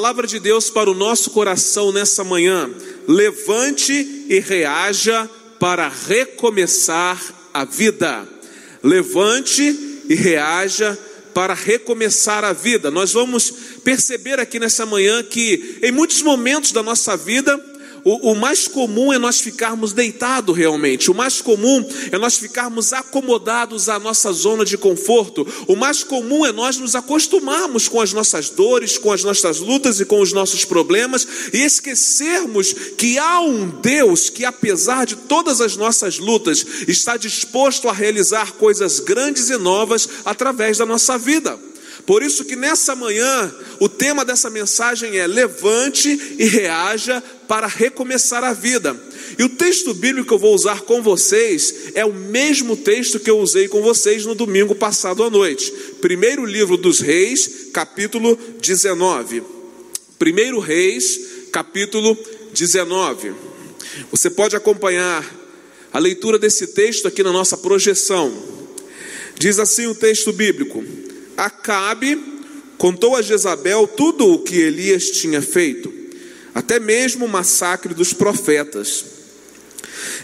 palavra de Deus para o nosso coração nessa manhã: levante e reaja para recomeçar a vida. Levante e reaja para recomeçar a vida. Nós vamos perceber aqui nessa manhã que em muitos momentos da nossa vida o, o mais comum é nós ficarmos deitados realmente, o mais comum é nós ficarmos acomodados à nossa zona de conforto, o mais comum é nós nos acostumarmos com as nossas dores, com as nossas lutas e com os nossos problemas e esquecermos que há um Deus que, apesar de todas as nossas lutas, está disposto a realizar coisas grandes e novas através da nossa vida. Por isso que nessa manhã o tema dessa mensagem é levante e reaja para recomeçar a vida. E o texto bíblico que eu vou usar com vocês é o mesmo texto que eu usei com vocês no domingo passado à noite. Primeiro livro dos Reis, capítulo 19. Primeiro Reis, capítulo 19. Você pode acompanhar a leitura desse texto aqui na nossa projeção. Diz assim o texto bíblico: Acabe contou a Jezabel tudo o que Elias tinha feito, até mesmo o massacre dos profetas.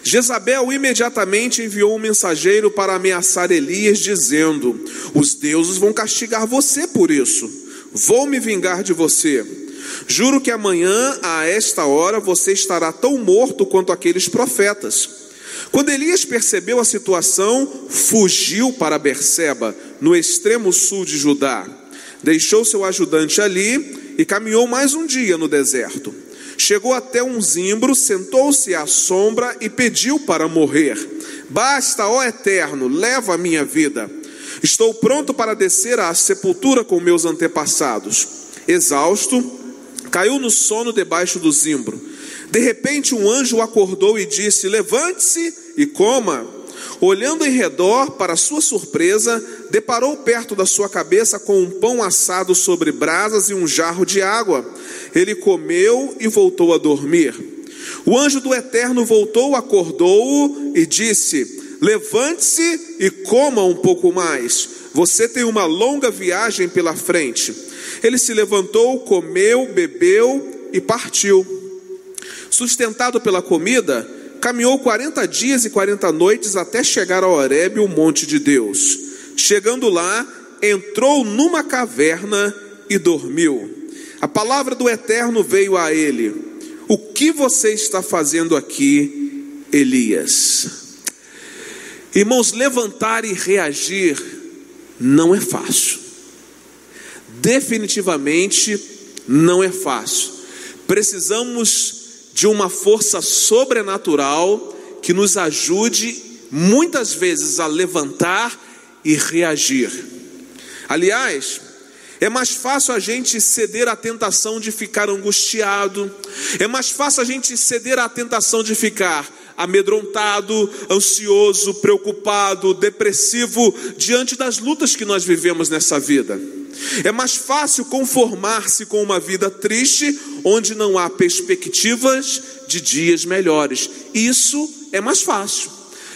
Jezabel imediatamente enviou um mensageiro para ameaçar Elias, dizendo: Os deuses vão castigar você por isso. Vou me vingar de você. Juro que amanhã, a esta hora, você estará tão morto quanto aqueles profetas. Quando Elias percebeu a situação, fugiu para Berseba, no extremo sul de Judá. Deixou seu ajudante ali e caminhou mais um dia no deserto. Chegou até um zimbro, sentou-se à sombra e pediu para morrer. Basta, ó Eterno, leva a minha vida. Estou pronto para descer à sepultura com meus antepassados. Exausto, caiu no sono debaixo do zimbro. De repente, um anjo acordou e disse: Levante-se e coma. Olhando em redor, para sua surpresa, deparou perto da sua cabeça com um pão assado sobre brasas e um jarro de água. Ele comeu e voltou a dormir. O anjo do Eterno voltou, acordou-o e disse: Levante-se e coma um pouco mais. Você tem uma longa viagem pela frente. Ele se levantou, comeu, bebeu e partiu. Sustentado pela comida, caminhou 40 dias e 40 noites até chegar a Horebe, o monte de Deus. Chegando lá, entrou numa caverna e dormiu. A palavra do Eterno veio a ele: O que você está fazendo aqui, Elias? Irmãos, levantar e reagir não é fácil. Definitivamente não é fácil. Precisamos de uma força sobrenatural que nos ajude muitas vezes a levantar e reagir. Aliás, é mais fácil a gente ceder à tentação de ficar angustiado, é mais fácil a gente ceder à tentação de ficar amedrontado, ansioso, preocupado, depressivo diante das lutas que nós vivemos nessa vida. É mais fácil conformar-se com uma vida triste, onde não há perspectivas de dias melhores. Isso é mais fácil.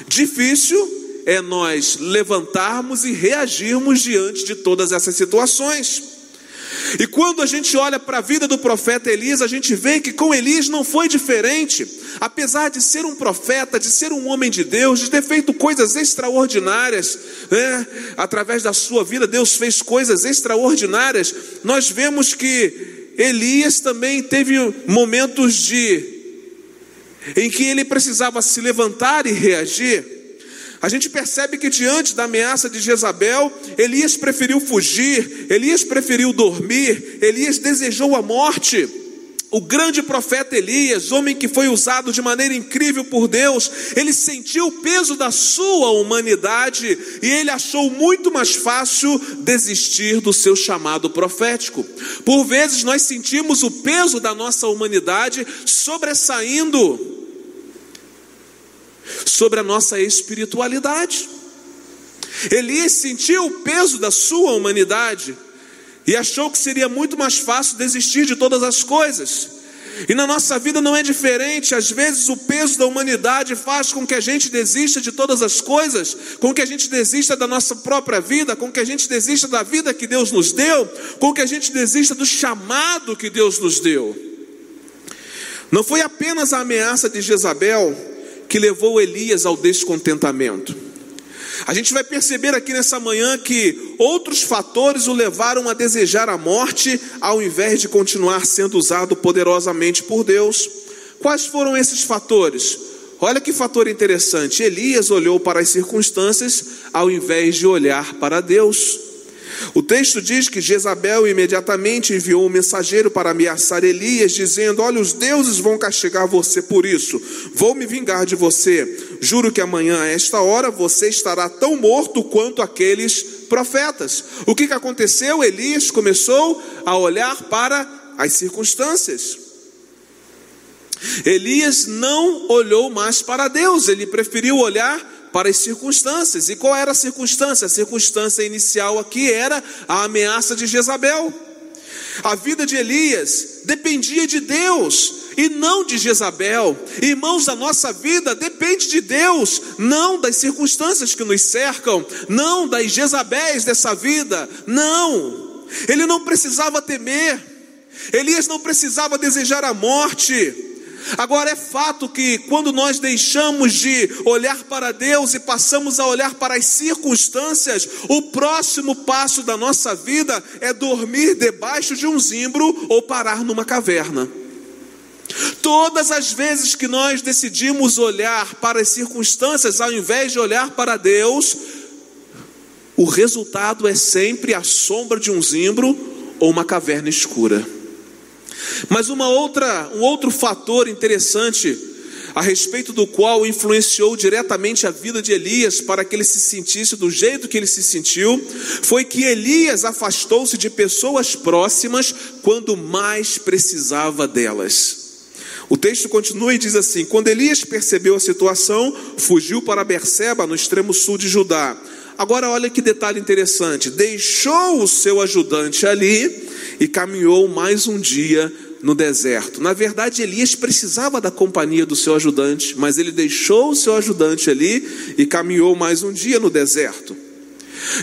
Difícil é nós levantarmos e reagirmos diante de todas essas situações. E quando a gente olha para a vida do profeta Elias, a gente vê que com Elias não foi diferente. Apesar de ser um profeta, de ser um homem de Deus, de ter feito coisas extraordinárias, né? através da sua vida, Deus fez coisas extraordinárias. Nós vemos que Elias também teve momentos de em que ele precisava se levantar e reagir. A gente percebe que diante da ameaça de Jezabel, Elias preferiu fugir, Elias preferiu dormir, Elias desejou a morte. O grande profeta Elias, homem que foi usado de maneira incrível por Deus, ele sentiu o peso da sua humanidade e ele achou muito mais fácil desistir do seu chamado profético. Por vezes nós sentimos o peso da nossa humanidade sobressaindo sobre a nossa espiritualidade. Elias sentiu o peso da sua humanidade e achou que seria muito mais fácil desistir de todas as coisas. E na nossa vida não é diferente. Às vezes o peso da humanidade faz com que a gente desista de todas as coisas, com que a gente desista da nossa própria vida, com que a gente desista da vida que Deus nos deu, com que a gente desista do chamado que Deus nos deu. Não foi apenas a ameaça de Jezabel que levou Elias ao descontentamento. A gente vai perceber aqui nessa manhã que outros fatores o levaram a desejar a morte, ao invés de continuar sendo usado poderosamente por Deus. Quais foram esses fatores? Olha que fator interessante. Elias olhou para as circunstâncias ao invés de olhar para Deus. O texto diz que Jezabel imediatamente enviou um mensageiro para ameaçar Elias, dizendo: Olha, os deuses vão castigar você por isso, vou me vingar de você. Juro que amanhã, a esta hora, você estará tão morto quanto aqueles profetas. O que, que aconteceu? Elias começou a olhar para as circunstâncias. Elias não olhou mais para Deus, ele preferiu olhar para as circunstâncias. E qual era a circunstância? A circunstância inicial aqui era a ameaça de Jezabel. A vida de Elias dependia de Deus e não de Jezabel. Irmãos, a nossa vida depende de Deus, não das circunstâncias que nos cercam, não das Jezabéis dessa vida. Não. Ele não precisava temer. Elias não precisava desejar a morte. Agora é fato que quando nós deixamos de olhar para Deus e passamos a olhar para as circunstâncias, o próximo passo da nossa vida é dormir debaixo de um zimbro ou parar numa caverna. Todas as vezes que nós decidimos olhar para as circunstâncias ao invés de olhar para Deus, o resultado é sempre a sombra de um zimbro ou uma caverna escura. Mas uma outra, um outro fator interessante a respeito do qual influenciou diretamente a vida de Elias para que ele se sentisse do jeito que ele se sentiu, foi que Elias afastou-se de pessoas próximas quando mais precisava delas. O texto continua e diz assim: Quando Elias percebeu a situação, fugiu para Berseba, no extremo sul de Judá. Agora olha que detalhe interessante: deixou o seu ajudante ali e caminhou mais um dia no deserto. Na verdade, Elias precisava da companhia do seu ajudante, mas ele deixou o seu ajudante ali e caminhou mais um dia no deserto.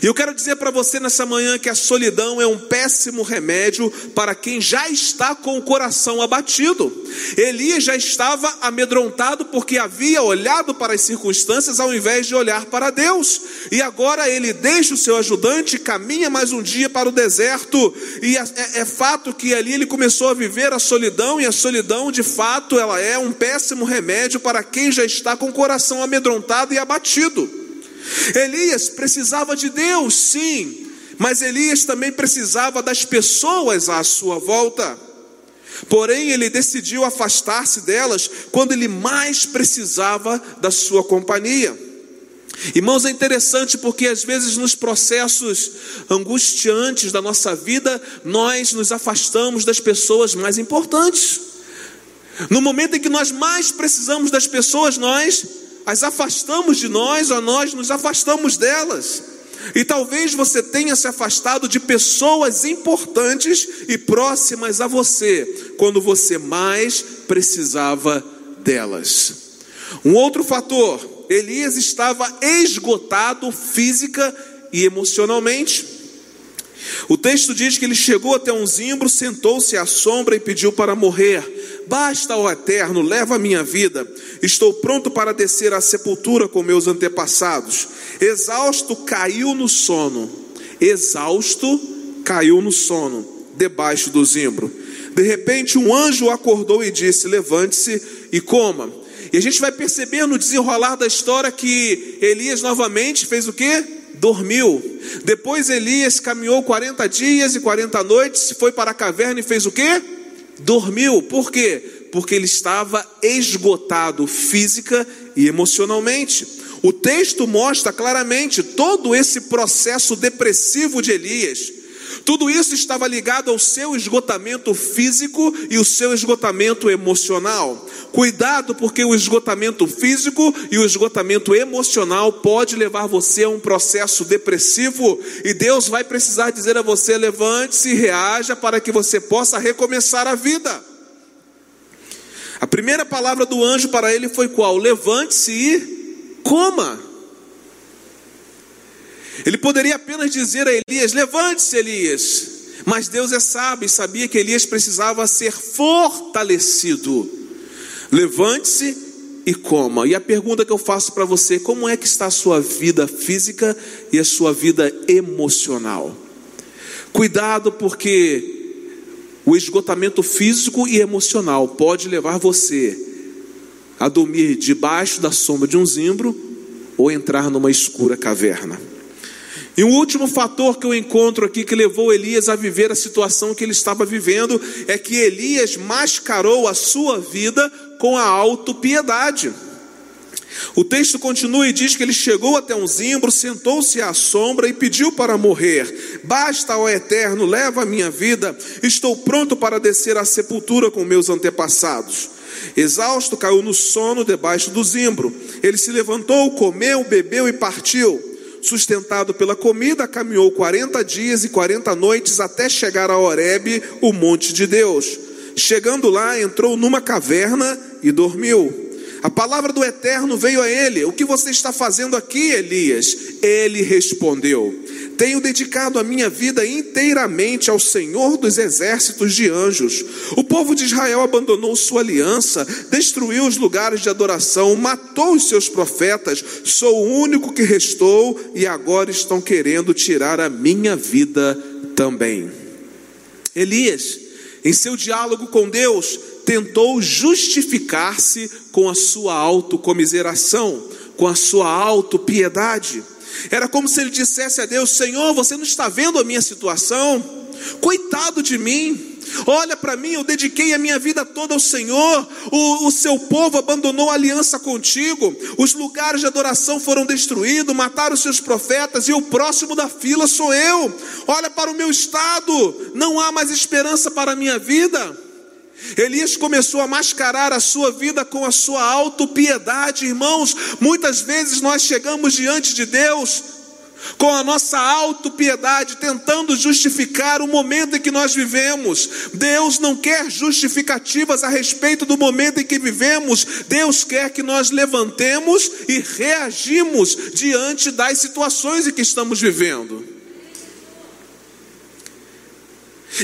E eu quero dizer para você nessa manhã que a solidão é um péssimo remédio para quem já está com o coração abatido. Elias já estava amedrontado porque havia olhado para as circunstâncias ao invés de olhar para Deus. E agora ele deixa o seu ajudante, caminha mais um dia para o deserto. E é, é, é fato que ali ele começou a viver a solidão, e a solidão, de fato, ela é um péssimo remédio para quem já está com o coração amedrontado e abatido. Elias precisava de Deus, sim, mas Elias também precisava das pessoas à sua volta. Porém, ele decidiu afastar-se delas quando ele mais precisava da sua companhia. Irmãos, é interessante porque às vezes nos processos angustiantes da nossa vida, nós nos afastamos das pessoas mais importantes. No momento em que nós mais precisamos das pessoas, nós as afastamos de nós ou nós nos afastamos delas. E talvez você tenha se afastado de pessoas importantes e próximas a você, quando você mais precisava delas. Um outro fator, Elias estava esgotado física e emocionalmente. O texto diz que ele chegou até um zimbro, sentou-se à sombra e pediu para morrer. Basta, ó Eterno, leva a minha vida. Estou pronto para descer à sepultura com meus antepassados. Exausto, caiu no sono. Exausto, caiu no sono, debaixo do zimbro. De repente, um anjo acordou e disse: Levante-se e coma. E a gente vai perceber no desenrolar da história que Elias novamente fez o que? dormiu. Depois Elias caminhou 40 dias e 40 noites, foi para a caverna e fez o quê? Dormiu. Por quê? Porque ele estava esgotado física e emocionalmente. O texto mostra claramente todo esse processo depressivo de Elias. Tudo isso estava ligado ao seu esgotamento físico e o seu esgotamento emocional. Cuidado, porque o esgotamento físico e o esgotamento emocional pode levar você a um processo depressivo e Deus vai precisar dizer a você: levante-se e reaja para que você possa recomeçar a vida. Primeira palavra do anjo para ele foi qual? Levante-se e coma. Ele poderia apenas dizer a Elias: Levante-se, Elias. Mas Deus é sábio e sabia que Elias precisava ser fortalecido. Levante-se e coma. E a pergunta que eu faço para você: como é que está a sua vida física e a sua vida emocional? Cuidado, porque o esgotamento físico e emocional pode levar você a dormir debaixo da sombra de um zimbro ou entrar numa escura caverna. E um último fator que eu encontro aqui que levou Elias a viver a situação que ele estava vivendo é que Elias mascarou a sua vida com a autopiedade. O texto continua e diz que ele chegou até um zimbro, sentou-se à sombra e pediu para morrer. Basta, ó Eterno, leva a minha vida, estou pronto para descer à sepultura com meus antepassados. Exausto, caiu no sono debaixo do zimbro. Ele se levantou, comeu, bebeu e partiu. Sustentado pela comida, caminhou 40 dias e 40 noites até chegar a Horebe, o monte de Deus. Chegando lá, entrou numa caverna e dormiu. A palavra do Eterno veio a ele: O que você está fazendo aqui, Elias? Ele respondeu: Tenho dedicado a minha vida inteiramente ao Senhor dos exércitos de anjos. O povo de Israel abandonou sua aliança, destruiu os lugares de adoração, matou os seus profetas. Sou o único que restou e agora estão querendo tirar a minha vida também. Elias em seu diálogo com Deus, tentou justificar-se com a sua autocomiseração, com a sua autopiedade. Era como se ele dissesse a Deus: Senhor, você não está vendo a minha situação? Coitado de mim. Olha para mim, eu dediquei a minha vida toda ao Senhor. O, o, seu povo abandonou a aliança contigo. Os lugares de adoração foram destruídos, mataram os seus profetas, e o próximo da fila sou eu. Olha para o meu estado, não há mais esperança para a minha vida. Elias começou a mascarar a sua vida com a sua autopiedade, irmãos. Muitas vezes nós chegamos diante de Deus com a nossa autopiedade, tentando justificar o momento em que nós vivemos. Deus não quer justificativas a respeito do momento em que vivemos. Deus quer que nós levantemos e reagimos diante das situações em que estamos vivendo.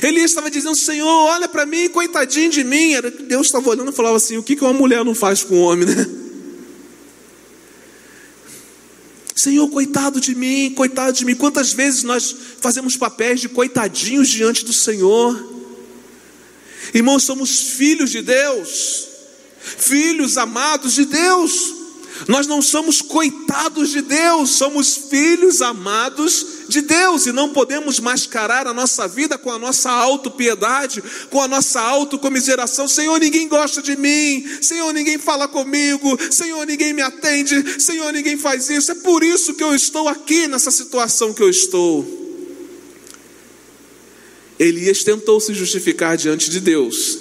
Elias estava dizendo: Senhor, olha para mim, coitadinho de mim. Deus estava olhando e falava assim: O que uma mulher não faz com o homem, né? Senhor, coitado de mim, coitado de mim. Quantas vezes nós fazemos papéis de coitadinhos diante do Senhor? Irmãos, somos filhos de Deus, filhos amados de Deus. Nós não somos coitados de Deus, somos filhos amados de Deus e não podemos mascarar a nossa vida com a nossa autopiedade, com a nossa autocomiseração. Senhor, ninguém gosta de mim. Senhor, ninguém fala comigo. Senhor, ninguém me atende. Senhor, ninguém faz isso. É por isso que eu estou aqui nessa situação que eu estou. Elias tentou se justificar diante de Deus,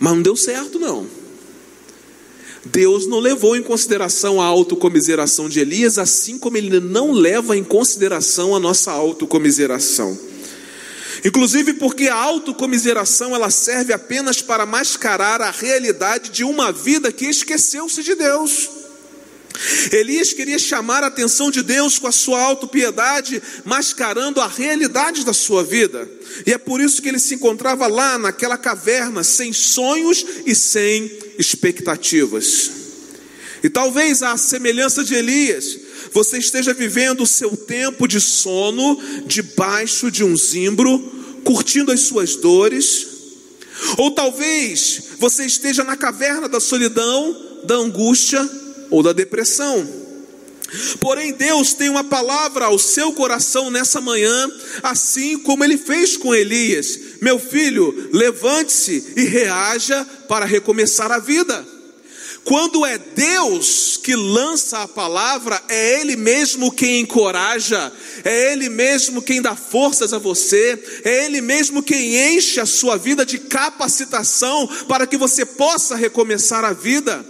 mas não deu certo não. Deus não levou em consideração a autocomiseração de Elias, assim como ele não leva em consideração a nossa autocomiseração. Inclusive porque a autocomiseração ela serve apenas para mascarar a realidade de uma vida que esqueceu-se de Deus. Elias queria chamar a atenção de Deus com a sua autopiedade, mascarando a realidade da sua vida. E é por isso que ele se encontrava lá naquela caverna, sem sonhos e sem expectativas. E talvez a semelhança de Elias, você esteja vivendo o seu tempo de sono debaixo de um zimbro, curtindo as suas dores, ou talvez você esteja na caverna da solidão, da angústia, ou da depressão. Porém, Deus tem uma palavra ao seu coração nessa manhã, assim como ele fez com Elias: Meu filho, levante-se e reaja para recomeçar a vida. Quando é Deus que lança a palavra, é Ele mesmo quem encoraja, é Ele mesmo quem dá forças a você, é Ele mesmo quem enche a sua vida de capacitação para que você possa recomeçar a vida.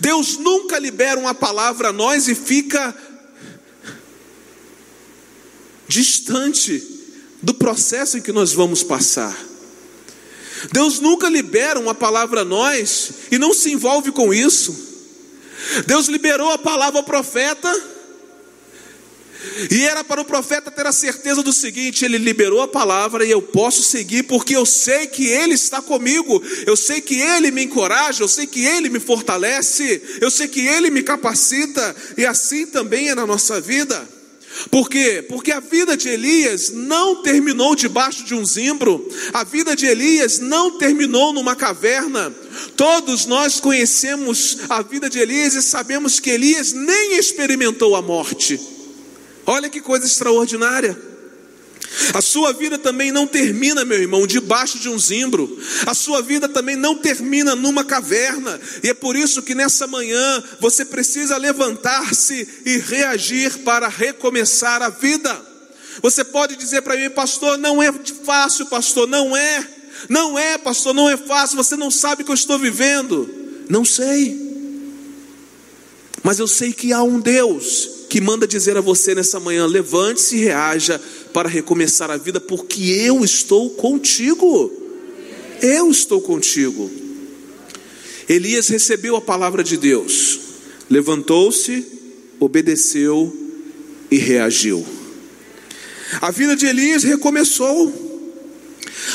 Deus nunca libera uma palavra a nós e fica distante do processo em que nós vamos passar. Deus nunca libera uma palavra a nós e não se envolve com isso. Deus liberou a palavra ao profeta e era para o profeta ter a certeza do seguinte: ele liberou a palavra e eu posso seguir, porque eu sei que ele está comigo, eu sei que ele me encoraja, eu sei que ele me fortalece, eu sei que ele me capacita, e assim também é na nossa vida. Por quê? Porque a vida de Elias não terminou debaixo de um zimbro, a vida de Elias não terminou numa caverna. Todos nós conhecemos a vida de Elias e sabemos que Elias nem experimentou a morte. Olha que coisa extraordinária. A sua vida também não termina, meu irmão, debaixo de um zimbro. A sua vida também não termina numa caverna. E é por isso que nessa manhã você precisa levantar-se e reagir para recomeçar a vida. Você pode dizer para mim, pastor, não é fácil, pastor, não é. Não é, pastor, não é fácil. Você não sabe o que eu estou vivendo. Não sei. Mas eu sei que há um Deus que manda dizer a você nessa manhã: levante-se e reaja para recomeçar a vida, porque eu estou contigo. Eu estou contigo. Elias recebeu a palavra de Deus, levantou-se, obedeceu e reagiu. A vida de Elias recomeçou.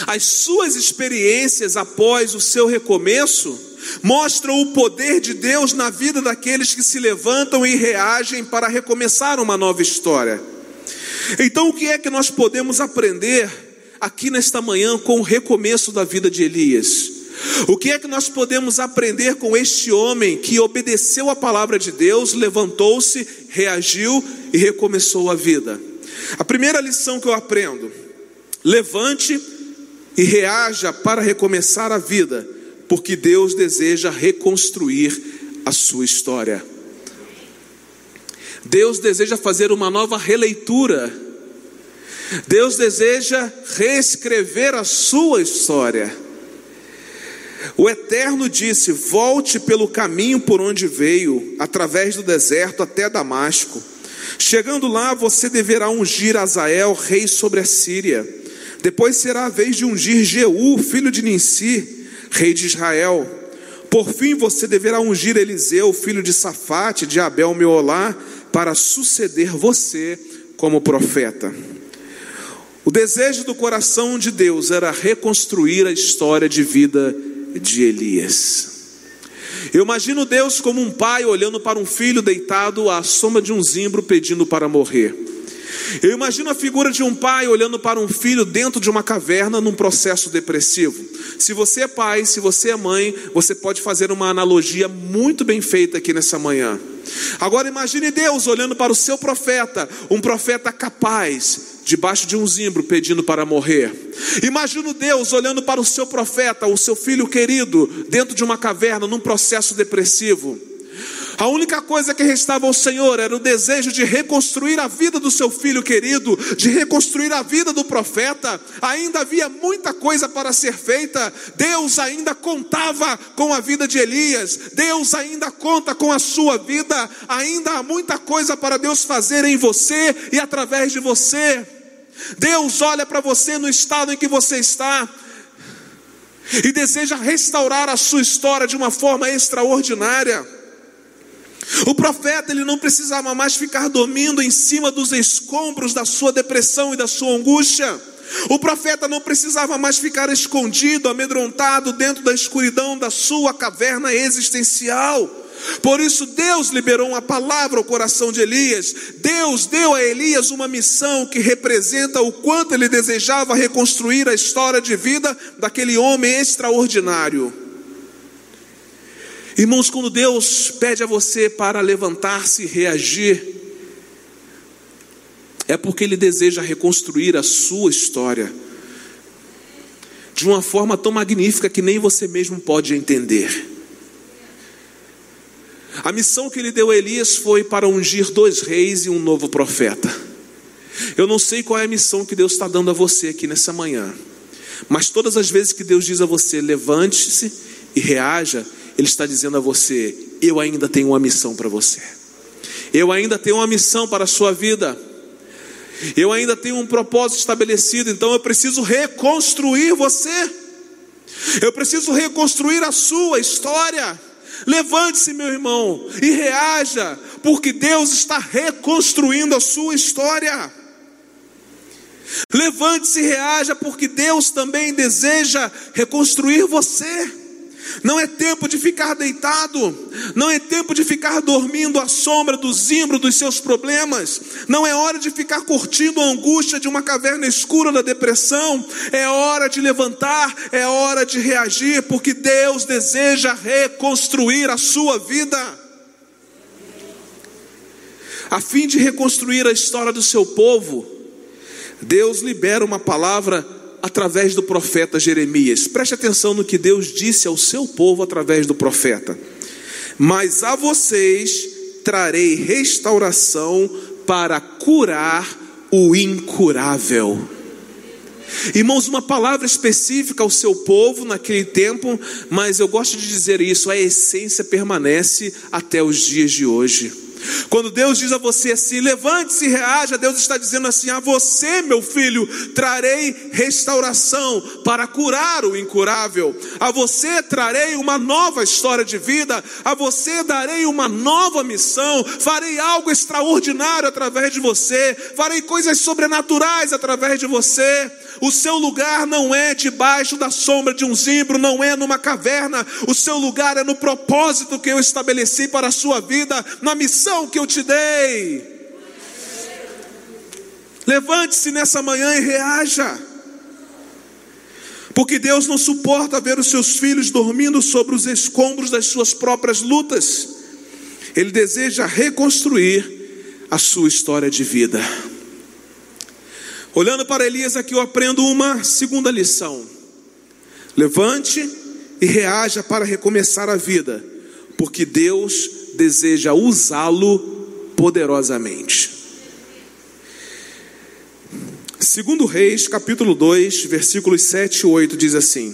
As suas experiências após o seu recomeço mostram o poder de Deus na vida daqueles que se levantam e reagem para recomeçar uma nova história. Então, o que é que nós podemos aprender aqui nesta manhã com o recomeço da vida de Elias? O que é que nós podemos aprender com este homem que obedeceu a palavra de Deus, levantou-se, reagiu e recomeçou a vida? A primeira lição que eu aprendo: levante e reaja para recomeçar a vida porque Deus deseja reconstruir a sua história. Deus deseja fazer uma nova releitura. Deus deseja reescrever a sua história. O Eterno disse: Volte pelo caminho por onde veio, através do deserto até Damasco. Chegando lá, você deverá ungir Azael, rei sobre a Síria. Depois será a vez de ungir Jeú, filho de Ninsi rei de Israel. Por fim, você deverá ungir Eliseu, filho de Safate, de Abel Meolá, para suceder você como profeta. O desejo do coração de Deus era reconstruir a história de vida de Elias. Eu imagino Deus como um pai olhando para um filho deitado à sombra de um zimbro pedindo para morrer. Eu imagino a figura de um pai olhando para um filho dentro de uma caverna num processo depressivo. Se você é pai, se você é mãe, você pode fazer uma analogia muito bem feita aqui nessa manhã. Agora imagine Deus olhando para o seu profeta, um profeta capaz, debaixo de um zimbro pedindo para morrer. Imagino Deus olhando para o seu profeta, o seu filho querido, dentro de uma caverna, num processo depressivo. A única coisa que restava ao Senhor era o desejo de reconstruir a vida do seu filho querido, de reconstruir a vida do profeta. Ainda havia muita coisa para ser feita. Deus ainda contava com a vida de Elias. Deus ainda conta com a sua vida. Ainda há muita coisa para Deus fazer em você e através de você. Deus olha para você no estado em que você está e deseja restaurar a sua história de uma forma extraordinária. O profeta ele não precisava mais ficar dormindo em cima dos escombros da sua depressão e da sua angústia. O profeta não precisava mais ficar escondido, amedrontado dentro da escuridão da sua caverna existencial. Por isso, Deus liberou uma palavra ao coração de Elias. Deus deu a Elias uma missão que representa o quanto ele desejava reconstruir a história de vida daquele homem extraordinário. Irmãos, quando Deus pede a você para levantar-se e reagir, é porque Ele deseja reconstruir a sua história de uma forma tão magnífica que nem você mesmo pode entender. A missão que ele deu a Elias foi para ungir dois reis e um novo profeta. Eu não sei qual é a missão que Deus está dando a você aqui nessa manhã, mas todas as vezes que Deus diz a você, levante-se e reaja, ele está dizendo a você: eu ainda tenho uma missão para você. Eu ainda tenho uma missão para a sua vida. Eu ainda tenho um propósito estabelecido, então eu preciso reconstruir você. Eu preciso reconstruir a sua história. Levante-se, meu irmão, e reaja, porque Deus está reconstruindo a sua história. Levante-se e reaja, porque Deus também deseja reconstruir você. Não é tempo de ficar deitado, não é tempo de ficar dormindo à sombra do zimbro dos seus problemas, não é hora de ficar curtindo a angústia de uma caverna escura da depressão, é hora de levantar, é hora de reagir, porque Deus deseja reconstruir a sua vida. A fim de reconstruir a história do seu povo, Deus libera uma palavra através do profeta Jeremias. Preste atenção no que Deus disse ao seu povo através do profeta. Mas a vocês trarei restauração para curar o incurável. Irmãos, uma palavra específica ao seu povo naquele tempo, mas eu gosto de dizer isso, a essência permanece até os dias de hoje. Quando Deus diz a você assim, levante-se e reaja, Deus está dizendo assim: a você, meu filho, trarei restauração para curar o incurável, a você trarei uma nova história de vida, a você darei uma nova missão, farei algo extraordinário através de você, farei coisas sobrenaturais através de você. O seu lugar não é debaixo da sombra de um zimbro, não é numa caverna. O seu lugar é no propósito que eu estabeleci para a sua vida, na missão que eu te dei. Levante-se nessa manhã e reaja. Porque Deus não suporta ver os seus filhos dormindo sobre os escombros das suas próprias lutas. Ele deseja reconstruir a sua história de vida. Olhando para Elias aqui, eu aprendo uma segunda lição. Levante e reaja para recomeçar a vida, porque Deus deseja usá-lo poderosamente. Segundo Reis, capítulo 2, versículos 7 e 8 diz assim: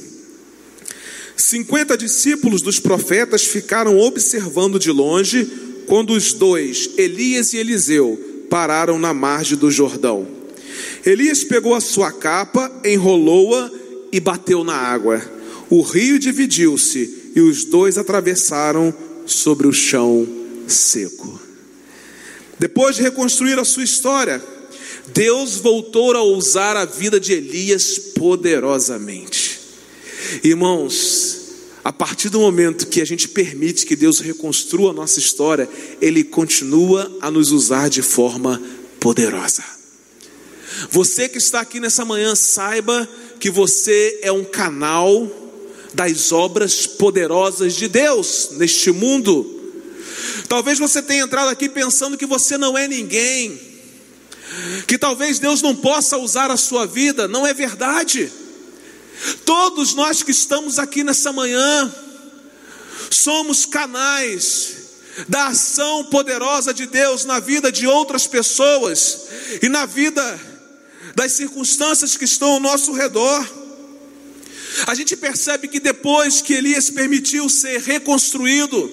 Cinquenta discípulos dos profetas ficaram observando de longe quando os dois, Elias e Eliseu, pararam na margem do Jordão. Elias pegou a sua capa, enrolou-a e bateu na água. O rio dividiu-se e os dois atravessaram sobre o chão seco. Depois de reconstruir a sua história, Deus voltou a usar a vida de Elias poderosamente. Irmãos, a partir do momento que a gente permite que Deus reconstrua a nossa história, Ele continua a nos usar de forma poderosa. Você que está aqui nessa manhã, saiba que você é um canal das obras poderosas de Deus neste mundo. Talvez você tenha entrado aqui pensando que você não é ninguém, que talvez Deus não possa usar a sua vida, não é verdade. Todos nós que estamos aqui nessa manhã, somos canais da ação poderosa de Deus na vida de outras pessoas e na vida das circunstâncias que estão ao nosso redor. A gente percebe que depois que Elias permitiu ser reconstruído,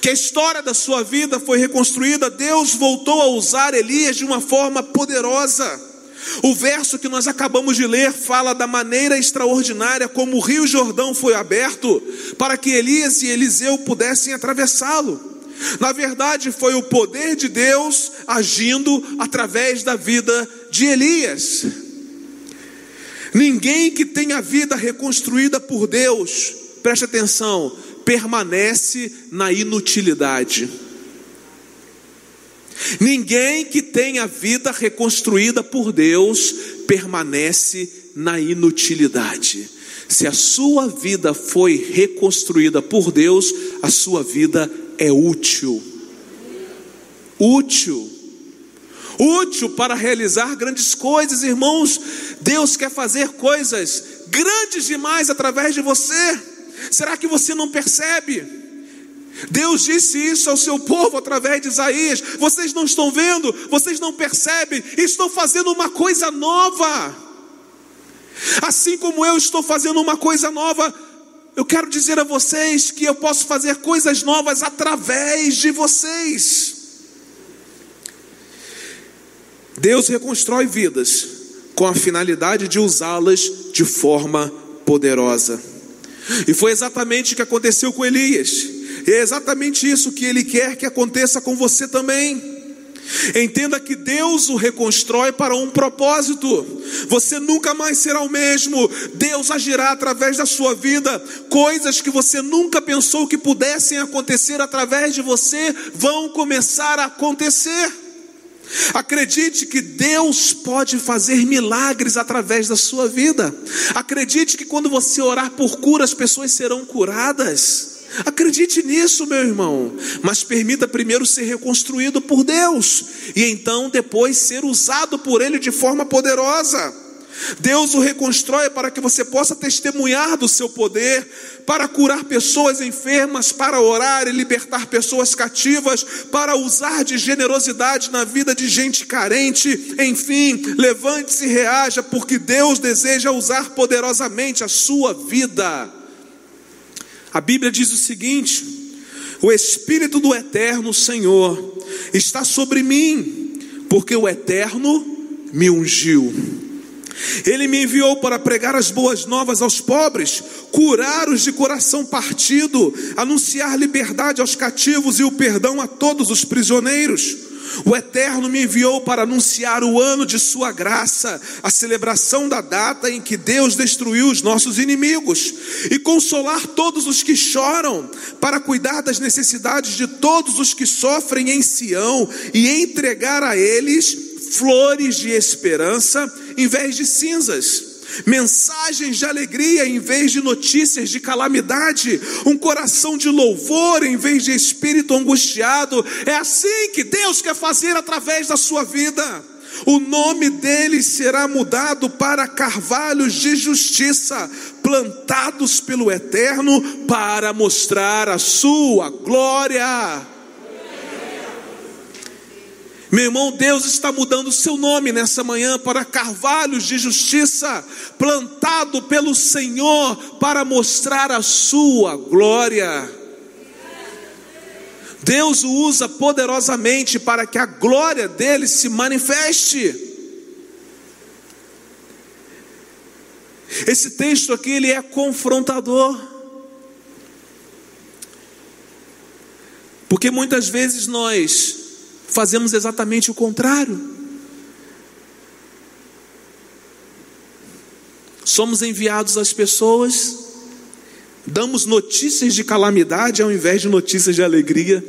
que a história da sua vida foi reconstruída, Deus voltou a usar Elias de uma forma poderosa. O verso que nós acabamos de ler fala da maneira extraordinária como o Rio Jordão foi aberto para que Elias e Eliseu pudessem atravessá-lo. Na verdade, foi o poder de Deus agindo através da vida de Elias. Ninguém que tenha a vida reconstruída por Deus, preste atenção, permanece na inutilidade. Ninguém que tenha a vida reconstruída por Deus permanece na inutilidade. Se a sua vida foi reconstruída por Deus, a sua vida é útil. Útil. Útil para realizar grandes coisas, irmãos. Deus quer fazer coisas grandes demais através de você. Será que você não percebe? Deus disse isso ao seu povo através de Isaías. Vocês não estão vendo, vocês não percebem, estou fazendo uma coisa nova. Assim como eu estou fazendo uma coisa nova, eu quero dizer a vocês que eu posso fazer coisas novas através de vocês. Deus reconstrói vidas com a finalidade de usá-las de forma poderosa. E foi exatamente o que aconteceu com Elias. E é exatamente isso que ele quer que aconteça com você também. Entenda que Deus o reconstrói para um propósito. Você nunca mais será o mesmo. Deus agirá através da sua vida. Coisas que você nunca pensou que pudessem acontecer através de você vão começar a acontecer. Acredite que Deus pode fazer milagres através da sua vida. Acredite que quando você orar por cura, as pessoas serão curadas. Acredite nisso, meu irmão, mas permita primeiro ser reconstruído por Deus e então depois ser usado por Ele de forma poderosa. Deus o reconstrói para que você possa testemunhar do seu poder, para curar pessoas enfermas, para orar e libertar pessoas cativas, para usar de generosidade na vida de gente carente. Enfim, levante-se e reaja, porque Deus deseja usar poderosamente a sua vida. A Bíblia diz o seguinte: o Espírito do Eterno Senhor está sobre mim, porque o Eterno me ungiu. Ele me enviou para pregar as boas novas aos pobres, curar os de coração partido, anunciar liberdade aos cativos e o perdão a todos os prisioneiros. O Eterno me enviou para anunciar o ano de Sua graça, a celebração da data em que Deus destruiu os nossos inimigos, e consolar todos os que choram, para cuidar das necessidades de todos os que sofrem em Sião, e entregar a eles flores de esperança em vez de cinzas mensagens de alegria em vez de notícias de calamidade, um coração de louvor em vez de espírito angustiado. É assim que Deus quer fazer através da sua vida. O nome deles será mudado para carvalhos de justiça, plantados pelo Eterno para mostrar a sua glória. Meu irmão, Deus está mudando o seu nome nessa manhã para carvalhos de justiça, plantado pelo Senhor para mostrar a sua glória. Deus o usa poderosamente para que a glória dele se manifeste. Esse texto aqui ele é confrontador. Porque muitas vezes nós fazemos exatamente o contrário. Somos enviados às pessoas, damos notícias de calamidade ao invés de notícias de alegria.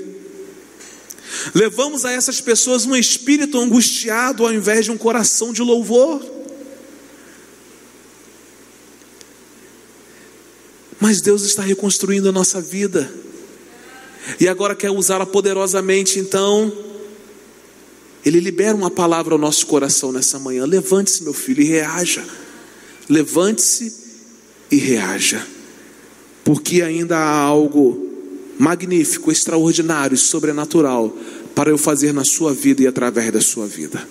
Levamos a essas pessoas um espírito angustiado ao invés de um coração de louvor. Mas Deus está reconstruindo a nossa vida. E agora quer usá-la poderosamente, então, ele libera uma palavra ao nosso coração nessa manhã. Levante-se, meu filho, e reaja. Levante-se e reaja. Porque ainda há algo magnífico, extraordinário, sobrenatural para eu fazer na sua vida e através da sua vida.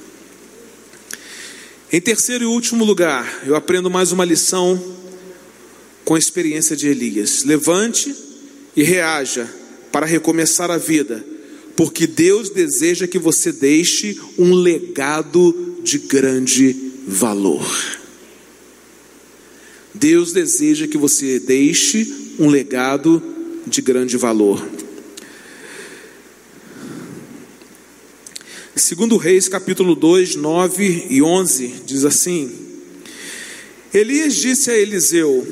Em terceiro e último lugar, eu aprendo mais uma lição com a experiência de Elias. Levante e reaja para recomeçar a vida porque Deus deseja que você deixe um legado de grande valor. Deus deseja que você deixe um legado de grande valor. Segundo Reis, capítulo 2, 9 e 11, diz assim: Elias disse a Eliseu: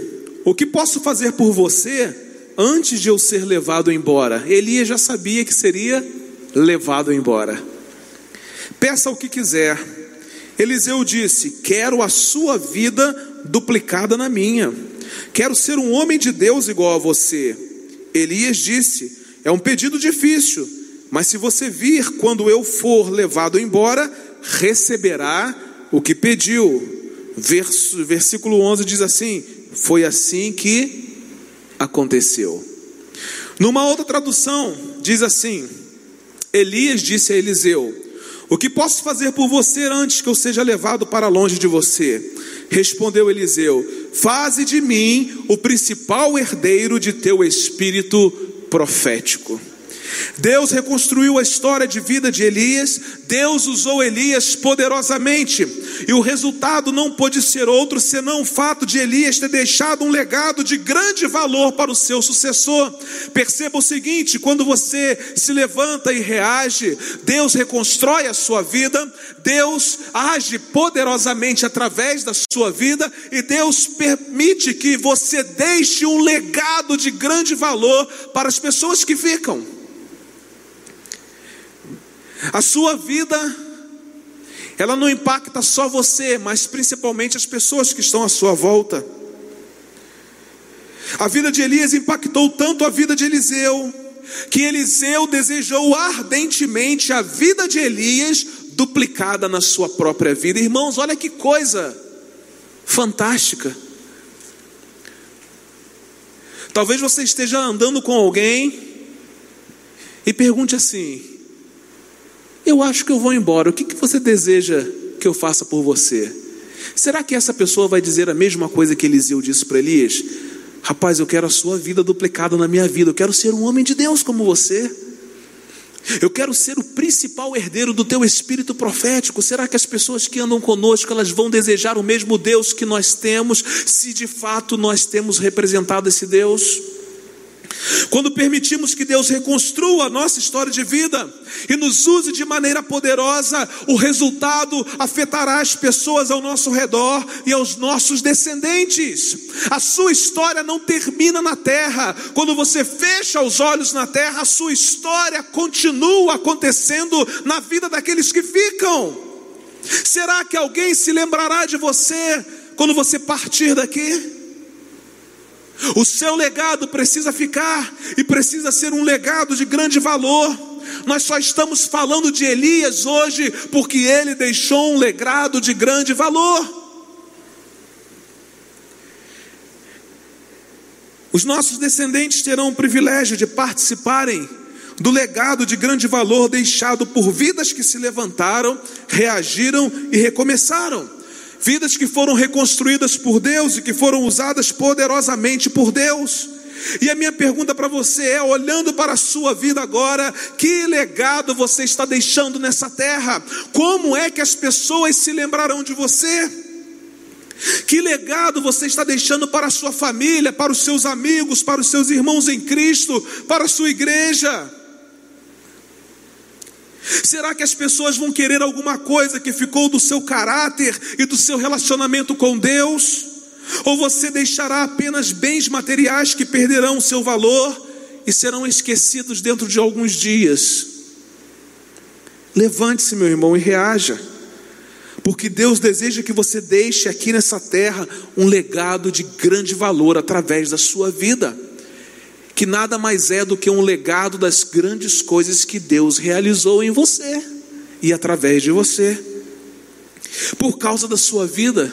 O que posso fazer por você antes de eu ser levado embora? Elias já sabia que seria levado embora. Peça o que quiser. Eliseu disse: Quero a sua vida duplicada na minha. Quero ser um homem de Deus igual a você. Elias disse: É um pedido difícil, mas se você vir quando eu for levado embora, receberá o que pediu. Verso, versículo 11 diz assim: Foi assim que aconteceu. Numa outra tradução, diz assim: Elias disse a Eliseu: O que posso fazer por você antes que eu seja levado para longe de você? Respondeu Eliseu: Faze de mim o principal herdeiro de teu espírito profético. Deus reconstruiu a história de vida de Elias, Deus usou Elias poderosamente, e o resultado não pôde ser outro senão o fato de Elias ter deixado um legado de grande valor para o seu sucessor. Perceba o seguinte: quando você se levanta e reage, Deus reconstrói a sua vida, Deus age poderosamente através da sua vida, e Deus permite que você deixe um legado de grande valor para as pessoas que ficam. A sua vida, ela não impacta só você, mas principalmente as pessoas que estão à sua volta. A vida de Elias impactou tanto a vida de Eliseu, que Eliseu desejou ardentemente a vida de Elias duplicada na sua própria vida. Irmãos, olha que coisa fantástica. Talvez você esteja andando com alguém e pergunte assim: eu acho que eu vou embora. O que, que você deseja que eu faça por você? Será que essa pessoa vai dizer a mesma coisa que Eliseu disse para Elias? Rapaz, eu quero a sua vida duplicada na minha vida. Eu quero ser um homem de Deus como você. Eu quero ser o principal herdeiro do teu espírito profético. Será que as pessoas que andam conosco, elas vão desejar o mesmo Deus que nós temos, se de fato nós temos representado esse Deus? Quando permitimos que Deus reconstrua a nossa história de vida e nos use de maneira poderosa, o resultado afetará as pessoas ao nosso redor e aos nossos descendentes. A sua história não termina na terra. Quando você fecha os olhos na terra, a sua história continua acontecendo na vida daqueles que ficam. Será que alguém se lembrará de você quando você partir daqui? O seu legado precisa ficar e precisa ser um legado de grande valor. Nós só estamos falando de Elias hoje porque ele deixou um legado de grande valor. Os nossos descendentes terão o privilégio de participarem do legado de grande valor deixado por vidas que se levantaram, reagiram e recomeçaram vidas que foram reconstruídas por Deus e que foram usadas poderosamente por Deus. E a minha pergunta para você é: olhando para a sua vida agora, que legado você está deixando nessa terra? Como é que as pessoas se lembrarão de você? Que legado você está deixando para a sua família, para os seus amigos, para os seus irmãos em Cristo, para a sua igreja? Será que as pessoas vão querer alguma coisa que ficou do seu caráter e do seu relacionamento com Deus? Ou você deixará apenas bens materiais que perderão o seu valor e serão esquecidos dentro de alguns dias? Levante-se, meu irmão, e reaja, porque Deus deseja que você deixe aqui nessa terra um legado de grande valor através da sua vida que nada mais é do que um legado das grandes coisas que Deus realizou em você e através de você. Por causa da sua vida,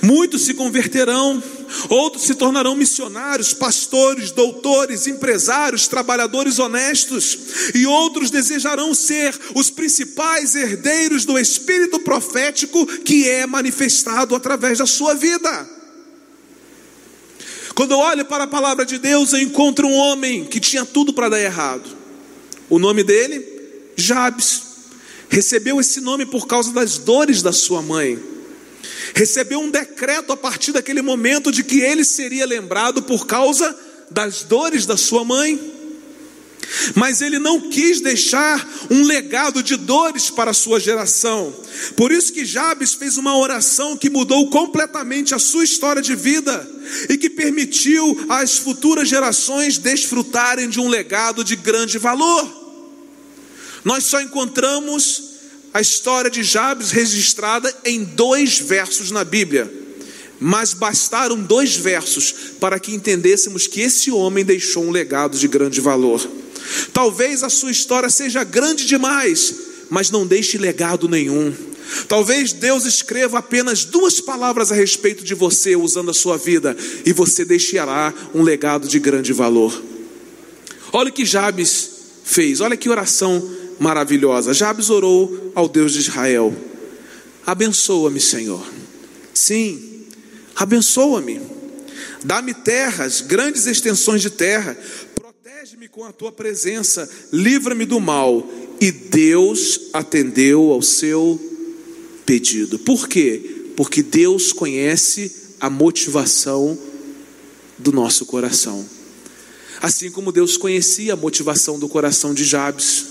muitos se converterão, outros se tornarão missionários, pastores, doutores, empresários, trabalhadores honestos, e outros desejarão ser os principais herdeiros do espírito profético que é manifestado através da sua vida. Quando eu olho para a palavra de Deus, eu encontro um homem que tinha tudo para dar errado. O nome dele, Jabes. Recebeu esse nome por causa das dores da sua mãe. Recebeu um decreto a partir daquele momento de que ele seria lembrado por causa das dores da sua mãe. Mas ele não quis deixar um legado de dores para a sua geração. Por isso que Jabes fez uma oração que mudou completamente a sua história de vida e que permitiu às futuras gerações desfrutarem de um legado de grande valor. Nós só encontramos a história de Jabes registrada em dois versos na Bíblia. Mas bastaram dois versos para que entendêssemos que esse homem deixou um legado de grande valor. Talvez a sua história seja grande demais, mas não deixe legado nenhum. Talvez Deus escreva apenas duas palavras a respeito de você usando a sua vida e você deixará um legado de grande valor. Olha o que Jabes fez, olha que oração maravilhosa. Jabes orou ao Deus de Israel: Abençoa-me, Senhor. Sim, abençoa-me. Dá-me terras, grandes extensões de terra, protege-me com a tua presença, livra-me do mal. E Deus atendeu ao seu pedido. Por quê? Porque Deus conhece a motivação do nosso coração. Assim como Deus conhecia a motivação do coração de Jabes.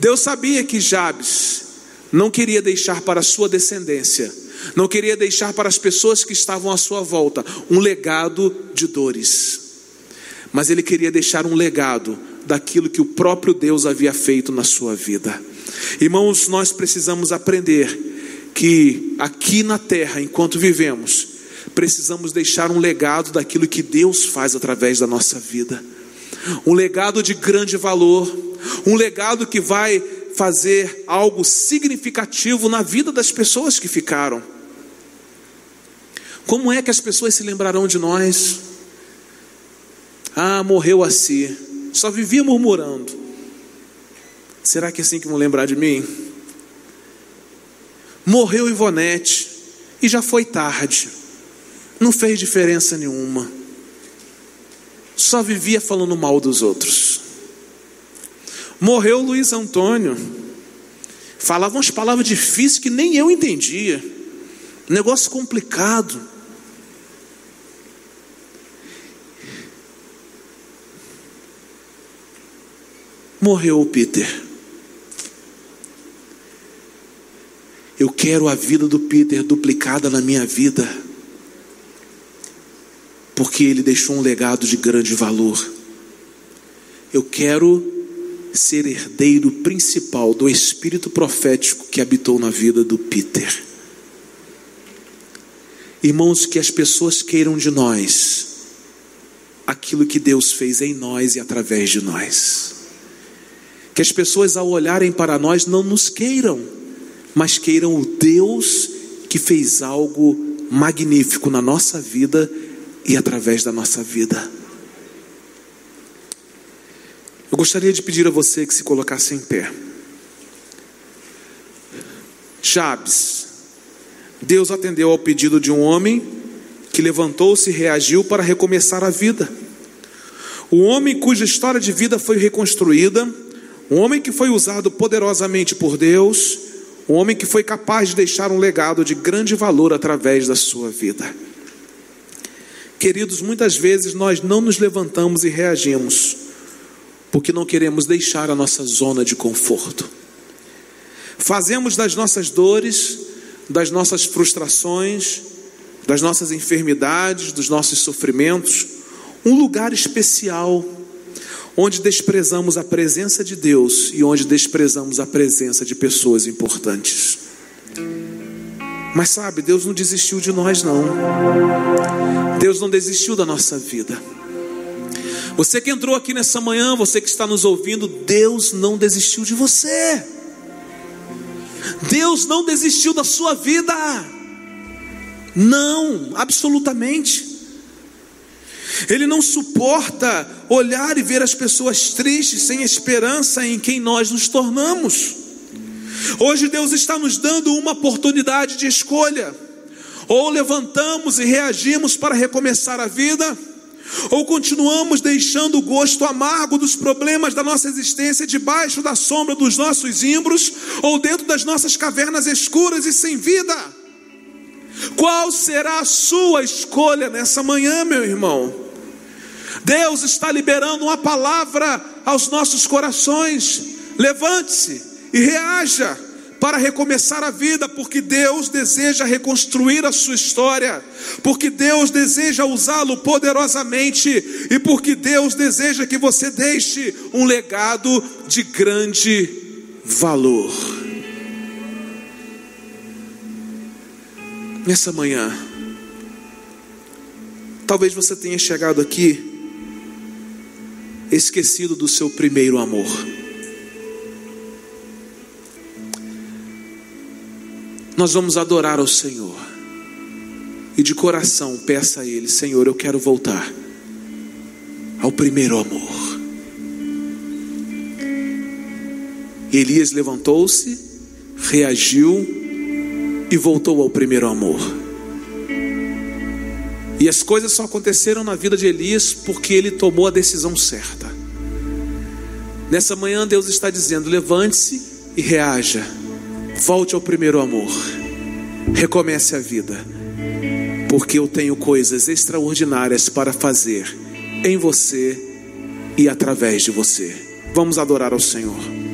Deus sabia que Jabes não queria deixar para a sua descendência, não queria deixar para as pessoas que estavam à sua volta um legado de dores mas ele queria deixar um legado daquilo que o próprio Deus havia feito na sua vida. Irmãos, nós precisamos aprender que aqui na terra, enquanto vivemos, precisamos deixar um legado daquilo que Deus faz através da nossa vida. Um legado de grande valor, um legado que vai fazer algo significativo na vida das pessoas que ficaram. Como é que as pessoas se lembrarão de nós? Ah, morreu assim. Só vivia murmurando. Será que é assim que vão lembrar de mim? Morreu Ivonete e já foi tarde. Não fez diferença nenhuma. Só vivia falando mal dos outros. Morreu Luiz Antônio. Falava umas palavras difíceis que nem eu entendia. Negócio complicado. Morreu o Peter. Eu quero a vida do Peter duplicada na minha vida, porque ele deixou um legado de grande valor. Eu quero ser herdeiro principal do espírito profético que habitou na vida do Peter. Irmãos, que as pessoas queiram de nós aquilo que Deus fez em nós e através de nós. Que as pessoas, ao olharem para nós, não nos queiram, mas queiram o Deus que fez algo magnífico na nossa vida e através da nossa vida. Eu gostaria de pedir a você que se colocasse em pé. Jabes, Deus atendeu ao pedido de um homem que levantou-se e reagiu para recomeçar a vida. O homem cuja história de vida foi reconstruída um homem que foi usado poderosamente por Deus, um homem que foi capaz de deixar um legado de grande valor através da sua vida. Queridos, muitas vezes nós não nos levantamos e reagimos, porque não queremos deixar a nossa zona de conforto. Fazemos das nossas dores, das nossas frustrações, das nossas enfermidades, dos nossos sofrimentos, um lugar especial onde desprezamos a presença de Deus e onde desprezamos a presença de pessoas importantes. Mas sabe, Deus não desistiu de nós, não. Deus não desistiu da nossa vida. Você que entrou aqui nessa manhã, você que está nos ouvindo, Deus não desistiu de você. Deus não desistiu da sua vida. Não, absolutamente. Ele não suporta olhar e ver as pessoas tristes, sem esperança em quem nós nos tornamos. Hoje Deus está nos dando uma oportunidade de escolha. Ou levantamos e reagimos para recomeçar a vida, ou continuamos deixando o gosto amargo dos problemas da nossa existência debaixo da sombra dos nossos imbros, ou dentro das nossas cavernas escuras e sem vida. Qual será a sua escolha nessa manhã, meu irmão? Deus está liberando uma palavra aos nossos corações. Levante-se e reaja para recomeçar a vida, porque Deus deseja reconstruir a sua história, porque Deus deseja usá-lo poderosamente e porque Deus deseja que você deixe um legado de grande valor. Nessa manhã, talvez você tenha chegado aqui esquecido do seu primeiro amor. Nós vamos adorar ao Senhor. E de coração peça a Ele: Senhor, eu quero voltar ao primeiro amor. Elias levantou-se, reagiu e voltou ao primeiro amor. E as coisas só aconteceram na vida de Elias porque ele tomou a decisão certa. Nessa manhã, Deus está dizendo: levante-se e reaja. Volte ao primeiro amor. Recomece a vida. Porque eu tenho coisas extraordinárias para fazer em você e através de você. Vamos adorar ao Senhor.